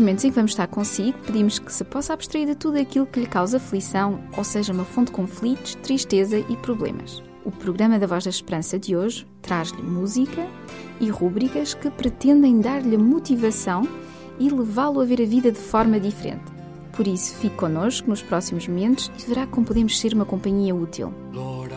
Momentos em que vamos estar consigo, pedimos que se possa abstrair de tudo aquilo que lhe causa aflição, ou seja, uma fonte de conflitos, tristeza e problemas. O programa da Voz da Esperança de hoje traz-lhe música e rúbricas que pretendem dar-lhe motivação e levá-lo a ver a vida de forma diferente. Por isso, fique connosco nos próximos momentos e verá como podemos ser uma companhia útil. Lord,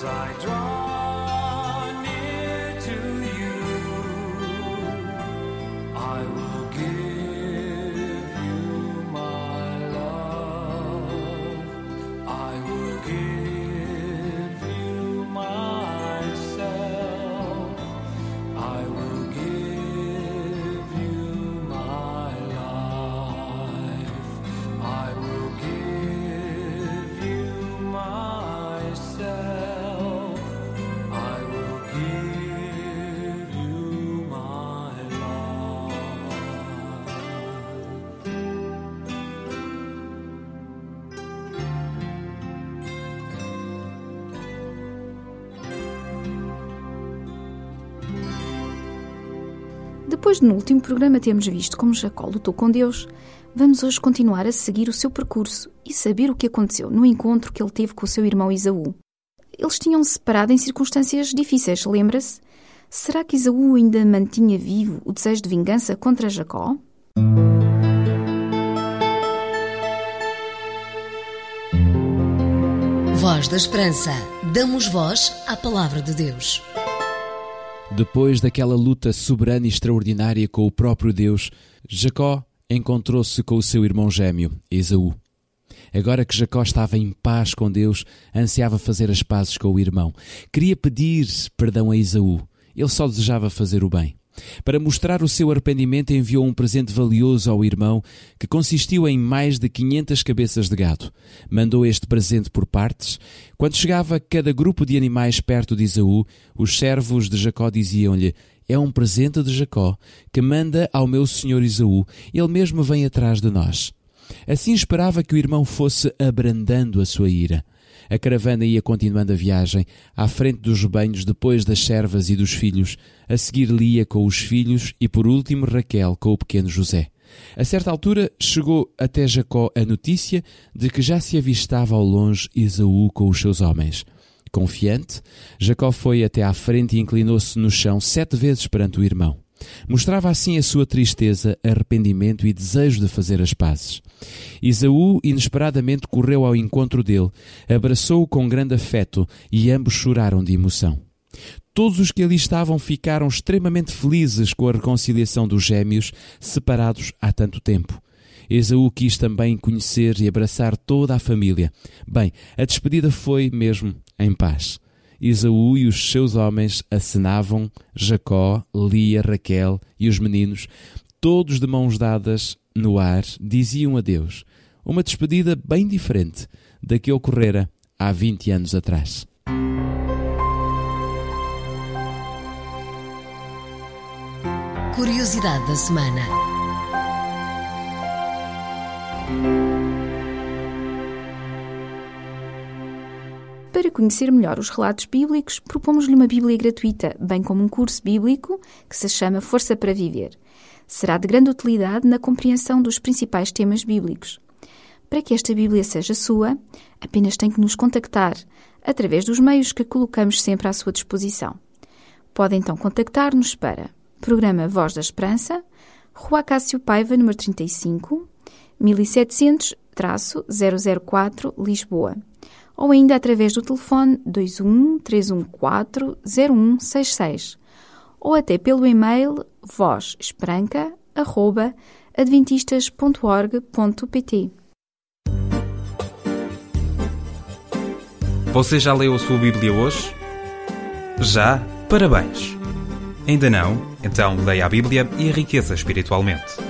As I draw Depois de no último programa termos visto como Jacó lutou com Deus, vamos hoje continuar a seguir o seu percurso e saber o que aconteceu no encontro que ele teve com o seu irmão Isaú. Eles tinham se separado em circunstâncias difíceis, lembra-se? Será que Isaú ainda mantinha vivo o desejo de vingança contra Jacó? Voz da Esperança. Damos voz à palavra de Deus. Depois daquela luta soberana e extraordinária com o próprio Deus, Jacó encontrou-se com o seu irmão gêmeo, Esaú. Agora que Jacó estava em paz com Deus, ansiava fazer as pazes com o irmão. Queria pedir perdão a Esaú. Ele só desejava fazer o bem. Para mostrar o seu arrependimento, enviou um presente valioso ao irmão, que consistiu em mais de 500 cabeças de gado. Mandou este presente por partes. Quando chegava cada grupo de animais perto de Esaú, os servos de Jacó diziam-lhe: É um presente de Jacó, que manda ao meu senhor Esaú, ele mesmo vem atrás de nós. Assim esperava que o irmão fosse abrandando a sua ira. A caravana ia continuando a viagem, à frente dos rebanhos, depois das servas e dos filhos, a seguir Lia com os filhos e por último Raquel com o pequeno José. A certa altura chegou até Jacó a notícia de que já se avistava ao longe Esaú com os seus homens. Confiante, Jacó foi até à frente e inclinou-se no chão sete vezes perante o irmão. Mostrava assim a sua tristeza, arrependimento e desejo de fazer as pazes. Isaú inesperadamente correu ao encontro dele, abraçou-o com grande afeto e ambos choraram de emoção. Todos os que ali estavam ficaram extremamente felizes com a reconciliação dos gêmeos, separados há tanto tempo. Esaú quis também conhecer e abraçar toda a família. Bem, a despedida foi mesmo em paz. Esaú e os seus homens acenavam, Jacó, Lia, Raquel e os meninos, todos de mãos dadas no ar, diziam adeus. Uma despedida bem diferente da que ocorrera há 20 anos atrás. Curiosidade da semana. Para conhecer melhor os relatos bíblicos, propomos-lhe uma Bíblia gratuita, bem como um curso bíblico que se chama Força para Viver. Será de grande utilidade na compreensão dos principais temas bíblicos. Para que esta Bíblia seja sua, apenas tem que nos contactar através dos meios que colocamos sempre à sua disposição. Pode então contactar-nos para Programa Voz da Esperança, Rua Cássio Paiva, número 35, 1700-004, Lisboa ou ainda através do telefone 21 314 0166 ou até pelo e-mail vozesperanca.adventistas.org.pt Você já leu a sua Bíblia hoje? Já? Parabéns! Ainda não? Então leia a Bíblia e enriqueça espiritualmente.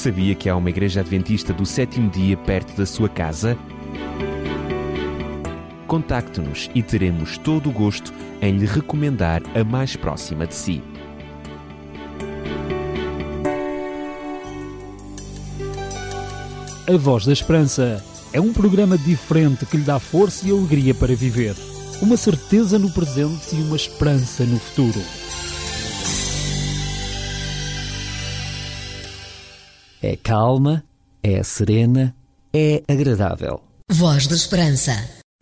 Sabia que há uma igreja adventista do sétimo dia perto da sua casa? Contacte-nos e teremos todo o gosto em lhe recomendar a mais próxima de si. A Voz da Esperança é um programa diferente que lhe dá força e alegria para viver. Uma certeza no presente e uma esperança no futuro. É calma, é serena, é agradável. Voz da Esperança.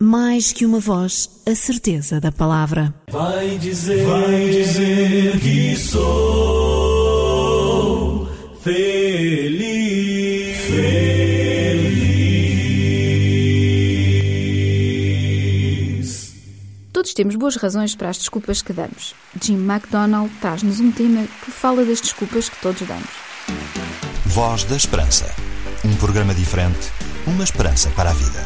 mais que uma voz, a certeza da palavra. Vai dizer, vai dizer que sou feliz, feliz. Todos temos boas razões para as desculpas que damos. Jim MacDonald traz-nos um tema que fala das desculpas que todos damos. Voz da Esperança. Um programa diferente, uma esperança para a vida.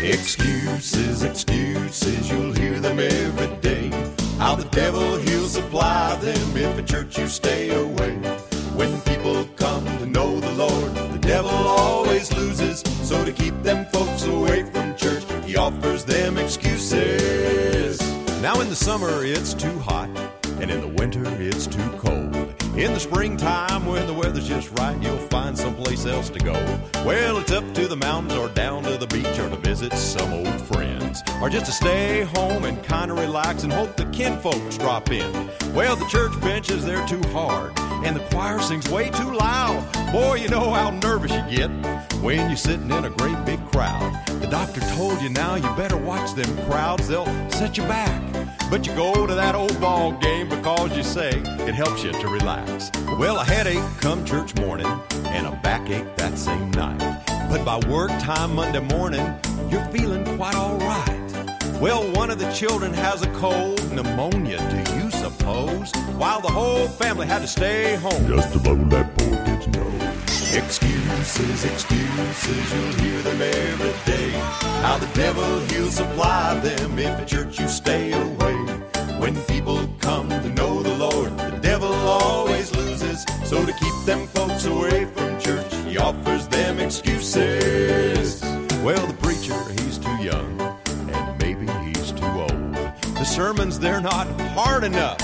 Excuses, excuses, you'll hear them every day. How the devil he'll supply them if at church you stay away. When people come to know the Lord, the devil always loses. So to keep them folks away from church, he offers them excuses. Now in the summer it's too hot, and in the winter it's too cold. In the springtime, when the weather's just right, you'll find someplace else to go. Well, it's up to the mountains or down to the beach or to visit some old friends. Or just to stay home and kind of relax and hope the kinfolks drop in. Well, the church benches, they're too hard, and the choir sings way too loud. Boy, you know how nervous you get when you're sitting in a great big crowd. The doctor told you now you better watch them crowds, they'll set you back. But you go to that old ball game because you say it helps you to relax. Well, a headache come church morning and a backache that same night. But by work time Monday morning, you're feeling quite all right. Well, one of the children has a cold, pneumonia, do hose while the whole family had to stay home. Just to blow that poor kid's nose. Excuses, excuses, you'll hear them every day. How the devil he'll supply them if at church you stay away. When people come to know the Lord, the devil always loses. So to keep them folks away from church, he offers them excuses. Well, the preacher, he's too young, and maybe he's too old. The sermons, they're not hard enough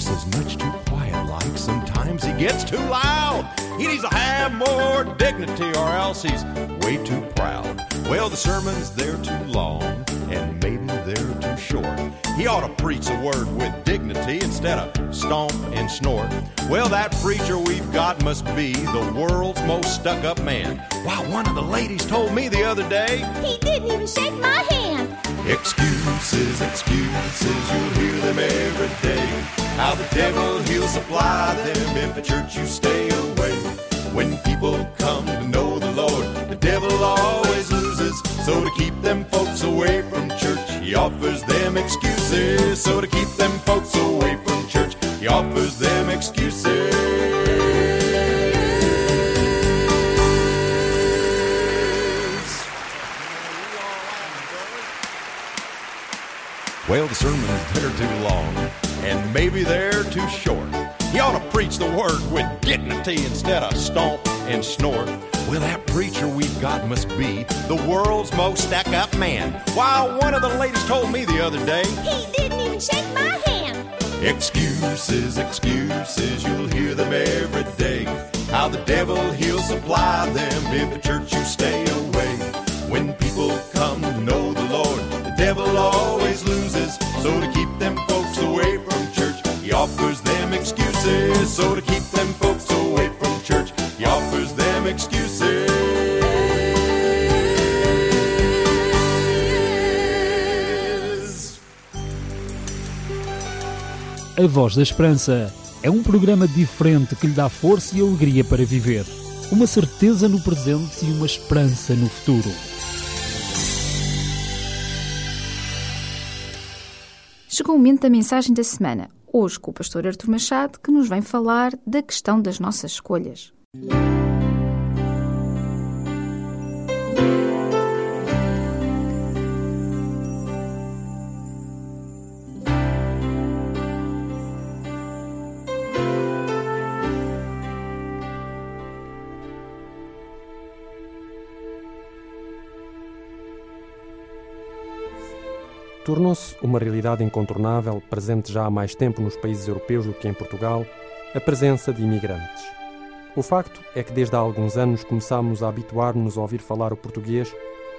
voice is much too quiet like. Sometimes he gets too loud. He needs to have more dignity or else he's way too proud. Well, the sermon's there too long and maybe they're too short. He ought to preach a word with dignity instead of stomp and snort. Well, that preacher we've got must be the world's most stuck up man. Why, one of the ladies told me the other day, He didn't even shake my hand. Excuses, excuses, you'll hear them every day. How the devil, he'll supply them if at church you stay away. When people come to know the Lord, the devil always loses. So to keep them folks away from church, he offers them excuses. So to keep them folks away from church, he offers them excuses. Well, the sermons, they're too long, and maybe they're too short. He ought to preach the word with dignity instead of stomp and snort. Well, that preacher we've got must be the world's most stuck up man. Why, one of the ladies told me the other day, He didn't even shake my hand. Excuses, excuses, you'll hear them every day. How the devil, he'll supply them if the church you stay away. When people come to know So to keep them folks away from church, he offers them excuses. So to keep them folks away from church, he offers them excuses. A Voz da Esperança é um programa diferente que lhe dá força e alegria para viver. Uma certeza no presente e uma esperança no futuro. Chegou o momento da mensagem da semana, hoje com o pastor Artur Machado, que nos vem falar da questão das nossas escolhas. Tornou-se uma realidade incontornável, presente já há mais tempo nos países europeus do que em Portugal, a presença de imigrantes. O facto é que desde há alguns anos começámos a habituar-nos a ouvir falar o português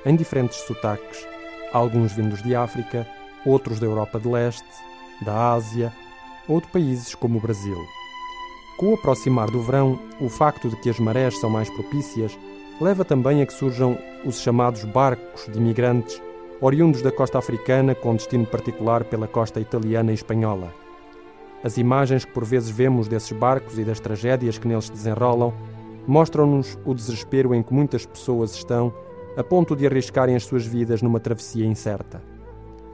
em diferentes sotaques, alguns vindos de África, outros da Europa de Leste, da Ásia ou de países como o Brasil. Com o aproximar do verão, o facto de que as marés são mais propícias leva também a que surjam os chamados barcos de imigrantes oriundos da costa africana com destino particular pela costa italiana e espanhola. As imagens que por vezes vemos desses barcos e das tragédias que neles se desenrolam mostram-nos o desespero em que muitas pessoas estão a ponto de arriscarem as suas vidas numa travessia incerta.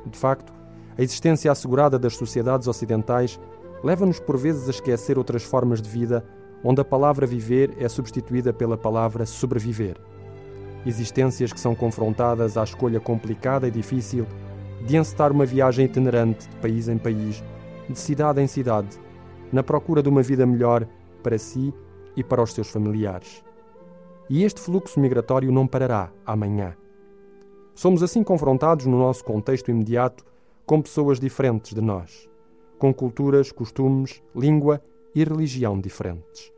De facto, a existência assegurada das sociedades ocidentais leva-nos por vezes a esquecer outras formas de vida onde a palavra viver é substituída pela palavra sobreviver. Existências que são confrontadas à escolha complicada e difícil de encetar uma viagem itinerante de país em país, de cidade em cidade, na procura de uma vida melhor para si e para os seus familiares. E este fluxo migratório não parará amanhã. Somos assim confrontados no nosso contexto imediato com pessoas diferentes de nós, com culturas, costumes, língua e religião diferentes.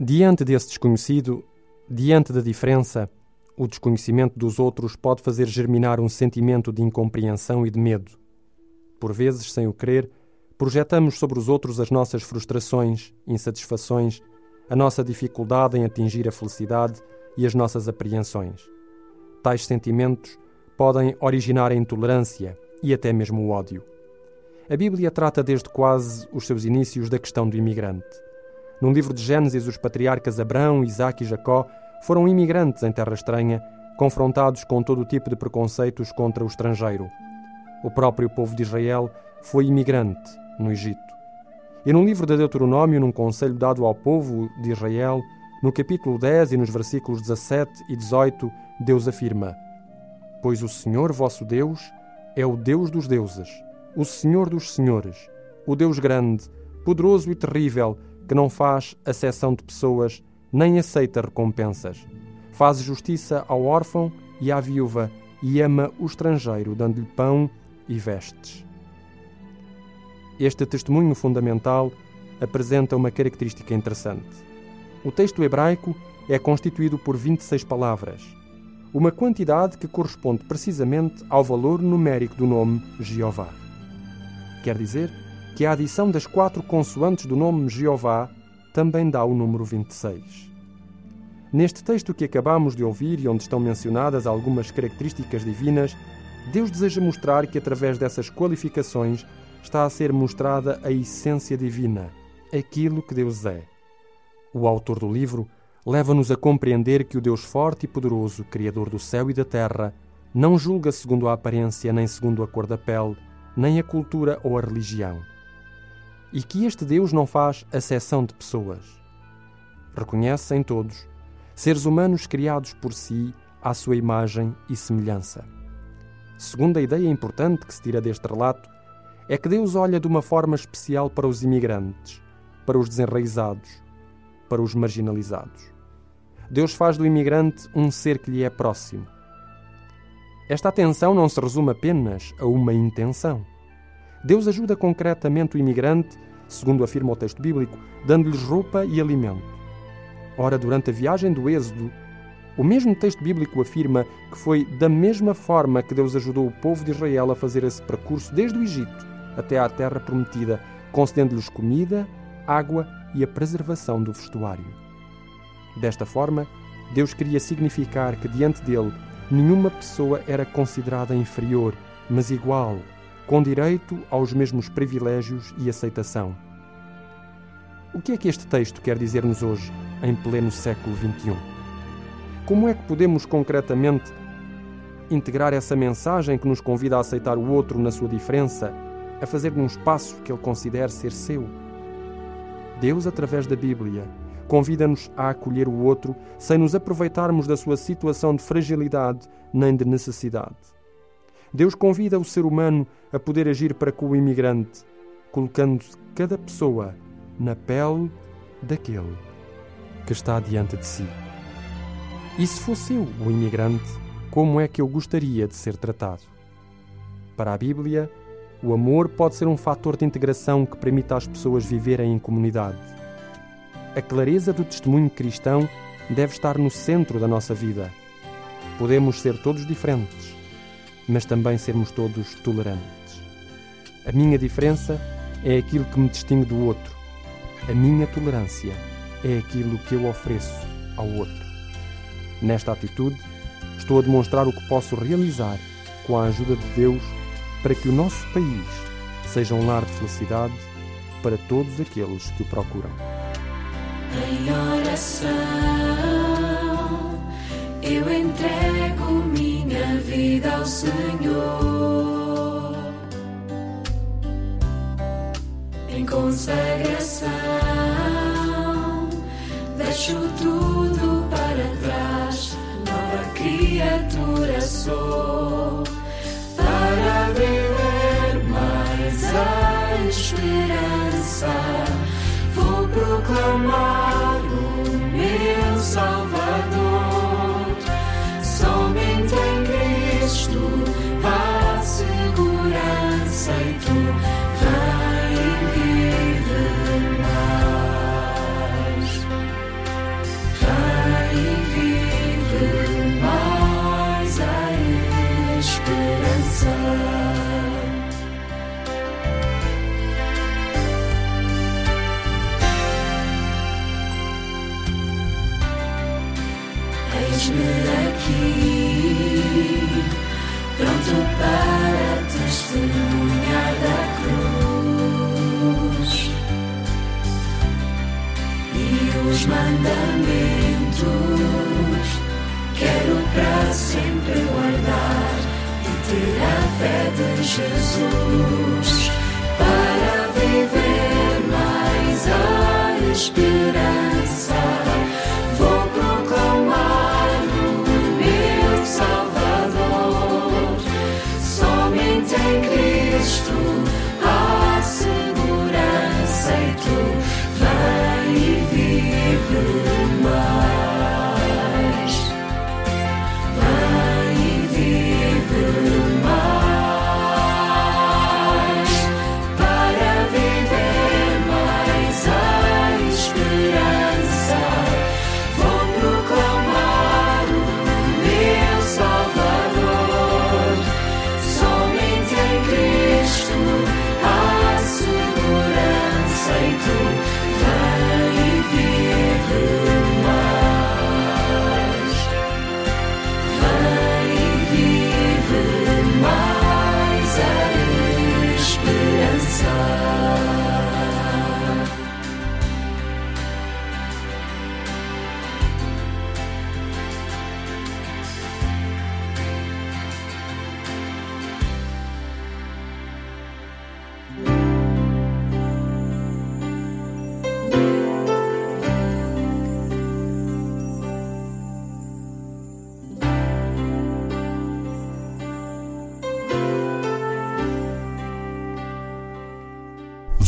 Diante desse desconhecido, diante da diferença, o desconhecimento dos outros pode fazer germinar um sentimento de incompreensão e de medo. Por vezes, sem o querer, projetamos sobre os outros as nossas frustrações, insatisfações, a nossa dificuldade em atingir a felicidade e as nossas apreensões. Tais sentimentos podem originar a intolerância e até mesmo o ódio. A Bíblia trata desde quase os seus inícios da questão do imigrante. No livro de Gênesis, os patriarcas Abraão, Isaac e Jacó foram imigrantes em terra estranha, confrontados com todo o tipo de preconceitos contra o estrangeiro. O próprio povo de Israel foi imigrante no Egito. E no livro de Deuteronômio, num conselho dado ao povo de Israel, no capítulo 10 e nos versículos 17 e 18, Deus afirma: Pois o Senhor vosso Deus é o Deus dos deuses, o Senhor dos senhores, o Deus grande, poderoso e terrível, que não faz acessão de pessoas, nem aceita recompensas. Faz justiça ao órfão e à viúva, e ama o estrangeiro, dando-lhe pão e vestes. Este testemunho fundamental apresenta uma característica interessante. O texto hebraico é constituído por 26 palavras, uma quantidade que corresponde precisamente ao valor numérico do nome Jeová. Quer dizer que a adição das quatro consoantes do nome Jeová também dá o número 26. Neste texto que acabamos de ouvir e onde estão mencionadas algumas características divinas, Deus deseja mostrar que através dessas qualificações está a ser mostrada a essência divina, aquilo que Deus é. O autor do livro leva-nos a compreender que o Deus forte e poderoso, Criador do céu e da terra, não julga segundo a aparência, nem segundo a cor da pele, nem a cultura ou a religião. E que este Deus não faz acessão de pessoas. Reconhece em todos seres humanos criados por si à sua imagem e semelhança. Segunda ideia importante que se tira deste relato é que Deus olha de uma forma especial para os imigrantes, para os desenraizados, para os marginalizados. Deus faz do imigrante um ser que lhe é próximo. Esta atenção não se resume apenas a uma intenção. Deus ajuda concretamente o imigrante, segundo afirma o texto bíblico, dando-lhes roupa e alimento. Ora, durante a viagem do Êxodo, o mesmo texto bíblico afirma que foi da mesma forma que Deus ajudou o povo de Israel a fazer esse percurso desde o Egito até à terra prometida, concedendo-lhes comida, água e a preservação do vestuário. Desta forma, Deus queria significar que diante dele nenhuma pessoa era considerada inferior, mas igual, com direito aos mesmos privilégios e aceitação. O que é que este texto quer dizer-nos hoje, em pleno século XXI? Como é que podemos concretamente integrar essa mensagem que nos convida a aceitar o outro na sua diferença, a fazer um espaço que ele considere ser seu? Deus, através da Bíblia, convida-nos a acolher o outro sem nos aproveitarmos da sua situação de fragilidade nem de necessidade. Deus convida o ser humano a poder agir para com o imigrante, colocando cada pessoa na pele daquele que está diante de si. E se fosse eu o imigrante, como é que eu gostaria de ser tratado? Para a Bíblia, o amor pode ser um fator de integração que permita às pessoas viverem em comunidade. A clareza do testemunho cristão deve estar no centro da nossa vida. Podemos ser todos diferentes, mas também sermos todos tolerantes. A minha diferença é aquilo que me distingue do outro. A minha tolerância é aquilo que eu ofereço ao outro. Nesta atitude, estou a demonstrar o que posso realizar com a ajuda de Deus para que o nosso país seja um lar de felicidade para todos aqueles que o procuram. Em oração, eu entrego minha vida ao Senhor. Em consagração, deixo tudo para trás, nova criatura sou. Para viver mais a esperança de Jesus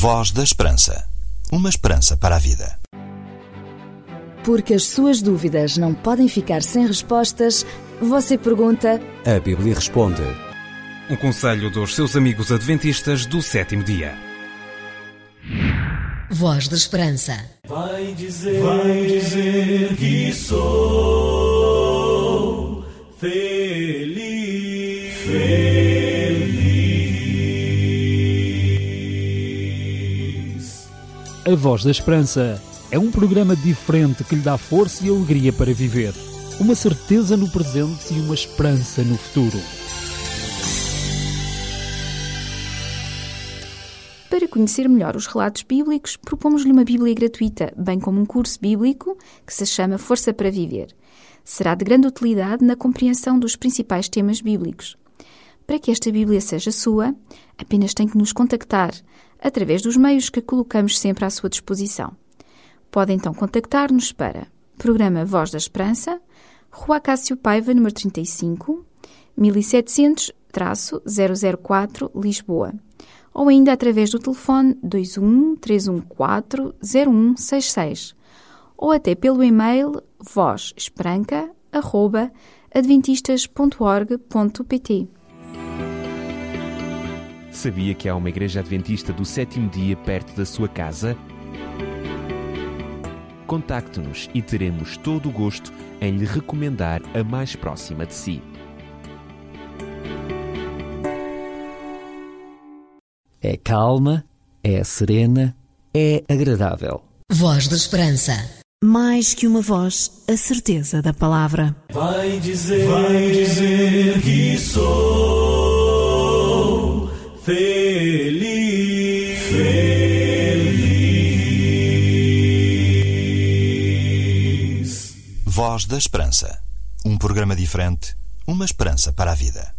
Voz da Esperança. Uma esperança para a vida. Porque as suas dúvidas não podem ficar sem respostas, você pergunta. A Bíblia responde. Um conselho dos seus amigos adventistas do sétimo dia. Voz da Esperança. Vai dizer, vai dizer que sou A Voz da Esperança é um programa diferente que lhe dá força e alegria para viver. Uma certeza no presente e uma esperança no futuro. Para conhecer melhor os relatos bíblicos, propomos-lhe uma Bíblia gratuita, bem como um curso bíblico que se chama Força para Viver. Será de grande utilidade na compreensão dos principais temas bíblicos. Para que esta Bíblia seja sua, apenas tem que nos contactar através dos meios que colocamos sempre à sua disposição. Pode então contactar-nos para Programa Voz da Esperança, Rua Cássio Paiva, número 35, 1700-004, Lisboa. Ou ainda através do telefone 21 314 0166 ou até pelo e-mail vozesperanca.adventistas.org.pt Sabia que há uma igreja adventista do sétimo dia perto da sua casa? Contacte-nos e teremos todo o gosto em lhe recomendar a mais próxima de si. É calma, é serena, é agradável. Voz da Esperança. Mais que uma voz, a certeza da palavra. Vai dizer, vai dizer que sou feliz. Feliz. Voz da Esperança. Um programa diferente, uma esperança para a vida.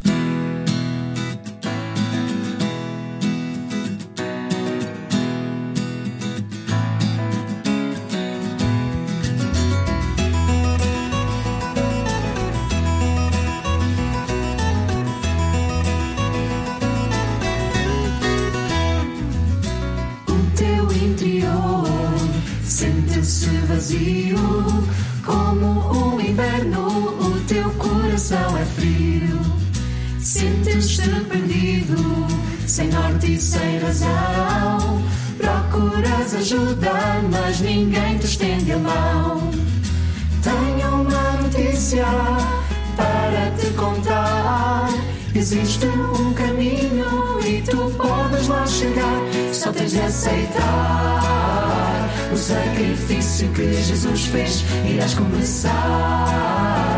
E sem razão. Procuras ajuda, mas ninguém te estende a mão. Tenho uma notícia para te contar. Existe um caminho e tu podes lá chegar. Só tens de aceitar o sacrifício que Jesus fez. Irás começar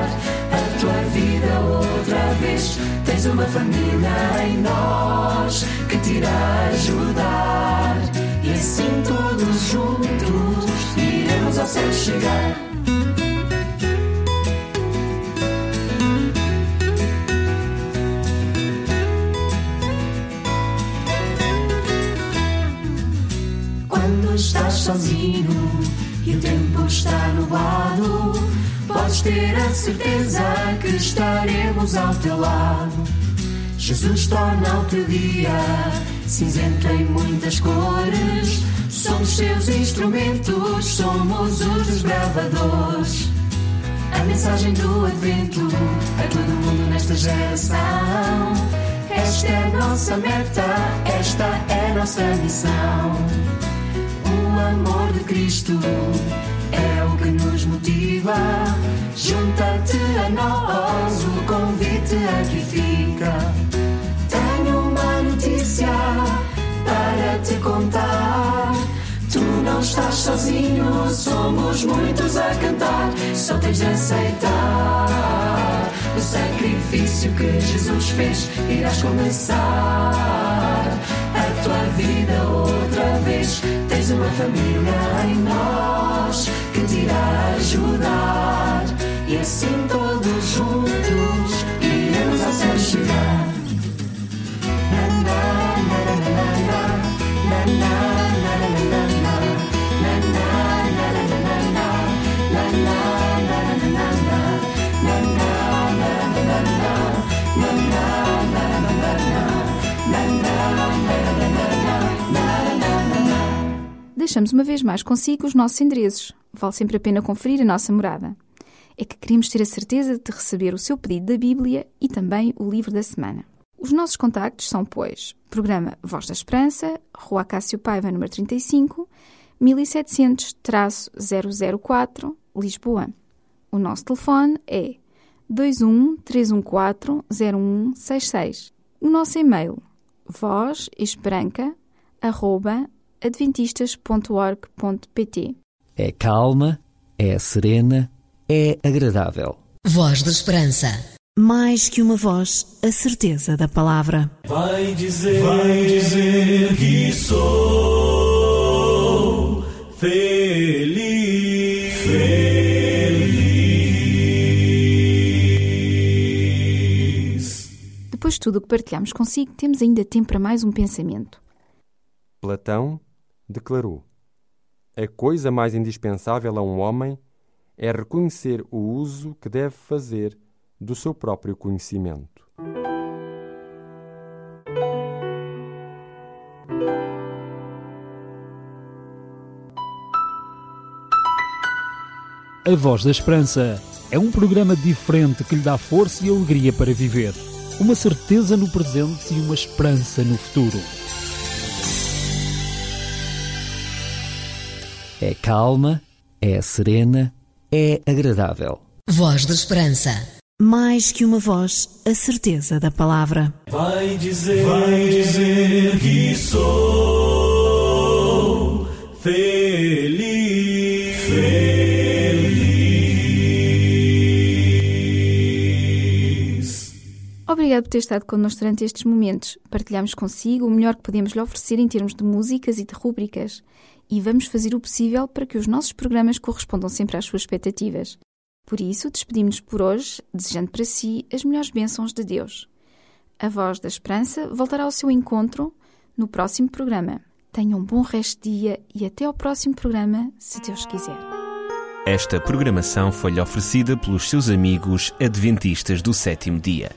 tua vida outra vez. Tens uma família em nós que te irá ajudar. E assim todos juntos iremos ao céu chegar. Quando estás sozinho e o tempo está nublado, podes ter a certeza que estaremos ao teu lado. Jesus torna o teu dia cinzento em muitas cores. Somos seus instrumentos, somos os desbravadores. A mensagem do Advento a todo mundo nesta geração. Esta é a nossa meta, esta é a nossa missão. O amor de Cristo é o que nos nós, o convite aqui fica. Tenho uma notícia para te contar. Tu não estás sozinho, somos muitos a cantar. Só tens de aceitar o sacrifício que Jesus fez. Irás começar a tua vida outra vez. Tens uma família em nós que te irá ajudar. E assim todos juntos iremos à santidade. Na, na, na, na, na, na, na, na. deixamos uma vez mais consigo os nossos endereços. Vale sempre a pena conferir a nossa morada. É que queremos ter a certeza de receber o seu pedido da Bíblia e também o livro da semana. Os nossos contactos são, pois, Programa Voz da Esperança, Rua Cássio Paiva, número 35, 1700-004, Lisboa. O nosso telefone é 21 314 0166. O nosso e-mail vozesperanca.adventistas.org.pt É calma, é serena, é agradável. Voz da Esperança. Mais que uma voz, a certeza da palavra. Vai dizer, vai dizer que sou feliz, feliz. Depois de tudo o que partilhamos consigo, temos ainda tempo para mais um pensamento. Platão declarou: A coisa mais indispensável a um homem é reconhecer o uso que deve fazer do seu próprio conhecimento. A Voz da Esperança é um programa diferente que lhe dá força e alegria para viver. Uma certeza no presente e uma esperança no futuro. É calma, é serena, é agradável. Voz da Esperança. Mais que uma voz, a certeza da palavra. Vai dizer, vai dizer que sou feliz, feliz. Obrigado por ter estado connosco durante estes momentos. Partilhamos consigo o melhor que podemos lhe oferecer em termos de músicas e de rúbricas. E vamos fazer o possível para que os nossos programas correspondam sempre às suas expectativas. Por isso, despedimos-nos por hoje, desejando para si as melhores bênçãos de Deus. A Voz da Esperança voltará ao seu encontro no próximo programa. Tenham um bom resto de dia e até ao próximo programa, se Deus quiser. Esta programação foi-lhe oferecida pelos seus amigos adventistas do sétimo dia.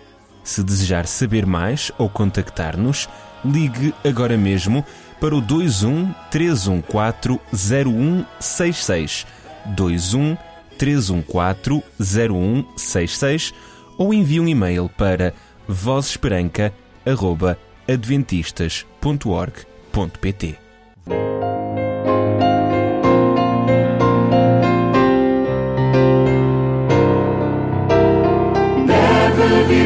Se desejar saber mais ou contactar-nos, ligue agora mesmo para o 21 314 0166 21 314 0166 ou envie um e-mail para vozesperanca.adventistas.org.pt Breve